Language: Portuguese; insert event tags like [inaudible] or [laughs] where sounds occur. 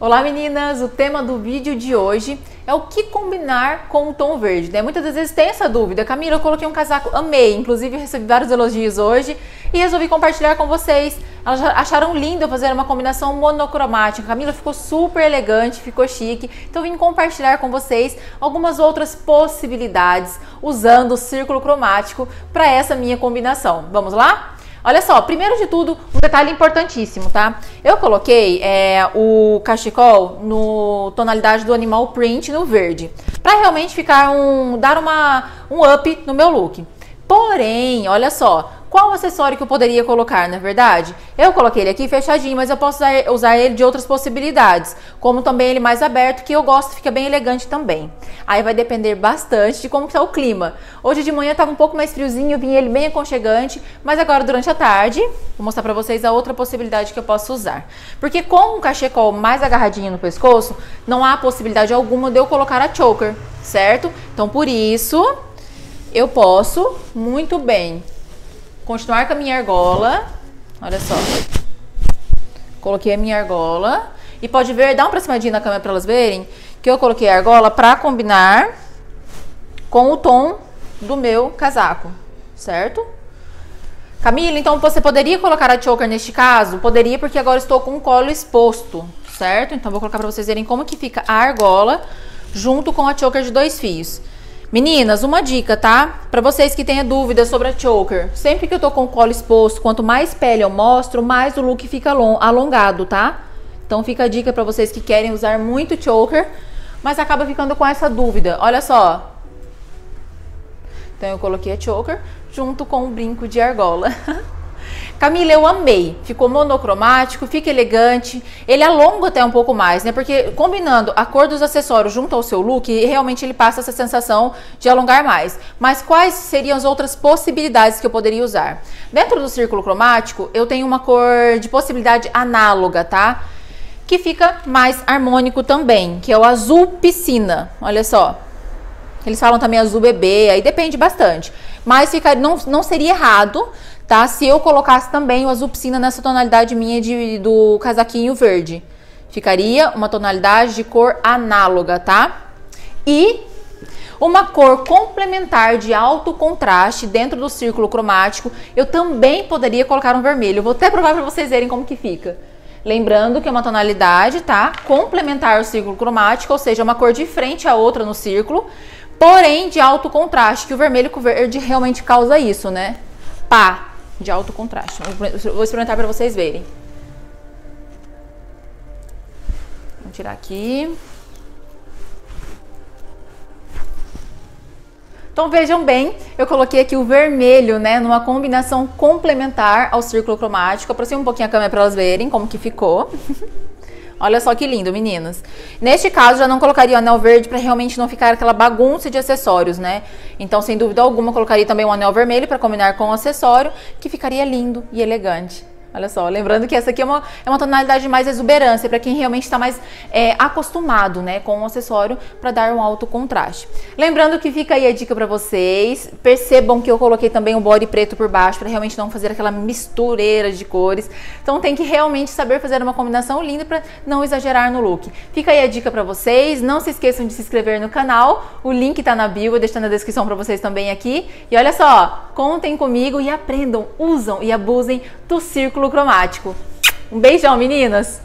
Olá meninas, o tema do vídeo de hoje é o que combinar com o tom verde, né? Muitas vezes tem essa dúvida. Camila, eu coloquei um casaco, amei, inclusive recebi vários elogios hoje e resolvi compartilhar com vocês. Elas acharam lindo fazer uma combinação monocromática. Camila ficou super elegante, ficou chique. Então vim compartilhar com vocês algumas outras possibilidades usando o círculo cromático para essa minha combinação. Vamos lá? Olha só, primeiro de tudo, um detalhe importantíssimo, tá? Eu coloquei é, o cachecol no tonalidade do animal print no verde, para realmente ficar um dar uma um up no meu look. Porém, olha só, qual acessório que eu poderia colocar, na é verdade? Eu coloquei ele aqui fechadinho, mas eu posso usar, usar, ele de outras possibilidades, como também ele mais aberto, que eu gosto, fica bem elegante também. Aí vai depender bastante de como está o clima. Hoje de manhã estava um pouco mais friozinho, vim ele bem aconchegante, mas agora durante a tarde, vou mostrar para vocês a outra possibilidade que eu posso usar. Porque com o cachecol mais agarradinho no pescoço, não há possibilidade alguma de eu colocar a choker, certo? Então por isso, eu posso muito bem continuar com a minha argola. Olha só. Coloquei a minha argola. E pode ver, dá uma aproximadinha na câmera para elas verem, que eu coloquei a argola para combinar com o tom do meu casaco, certo? Camila, então você poderia colocar a choker neste caso? Poderia, porque agora estou com o colo exposto, certo? Então vou colocar para vocês verem como que fica a argola junto com a choker de dois fios. Meninas, uma dica, tá? Para vocês que tenham dúvidas sobre a choker, sempre que eu tô com o colo exposto, quanto mais pele eu mostro, mais o look fica alongado, tá? Então fica a dica para vocês que querem usar muito choker, mas acaba ficando com essa dúvida. Olha só. Então eu coloquei a choker junto com o brinco de argola. [laughs] Camila, eu amei. Ficou monocromático, fica elegante. Ele alonga até um pouco mais, né? Porque combinando a cor dos acessórios junto ao seu look, realmente ele passa essa sensação de alongar mais. Mas quais seriam as outras possibilidades que eu poderia usar? Dentro do círculo cromático, eu tenho uma cor de possibilidade análoga, tá? Que fica mais harmônico também, que é o azul piscina. Olha só. Eles falam também azul bebê, aí depende bastante. Mas fica, não, não seria errado tá? Se eu colocasse também o azul piscina nessa tonalidade minha de, do casaquinho verde, ficaria uma tonalidade de cor análoga, tá? E uma cor complementar de alto contraste dentro do círculo cromático, eu também poderia colocar um vermelho. vou até provar para vocês verem como que fica. Lembrando que é uma tonalidade, tá? Complementar ao círculo cromático, ou seja, uma cor de frente à outra no círculo, porém de alto contraste, que o vermelho com o verde realmente causa isso, né? Pá, de alto contraste. Vou experimentar para vocês verem. Vou tirar aqui. Então vejam bem, eu coloquei aqui o vermelho, né, numa combinação complementar ao círculo cromático. Aproxima um pouquinho a câmera para elas verem como que ficou. [laughs] Olha só que lindo, meninas. Neste caso, já não colocaria o anel verde para realmente não ficar aquela bagunça de acessórios, né? Então, sem dúvida alguma, colocaria também um anel vermelho para combinar com o acessório, que ficaria lindo e elegante. Olha só, lembrando que essa aqui é uma, é uma tonalidade de mais exuberância, para quem realmente está mais é, acostumado né, com o acessório para dar um alto contraste. Lembrando que fica aí a dica para vocês, percebam que eu coloquei também o body preto por baixo, para realmente não fazer aquela mistureira de cores. Então tem que realmente saber fazer uma combinação linda para não exagerar no look. Fica aí a dica para vocês, não se esqueçam de se inscrever no canal, o link está na bio, eu deixo na descrição para vocês também aqui. E olha só, contem comigo e aprendam, usam e abusem do círculo cromático. Um beijão, meninas!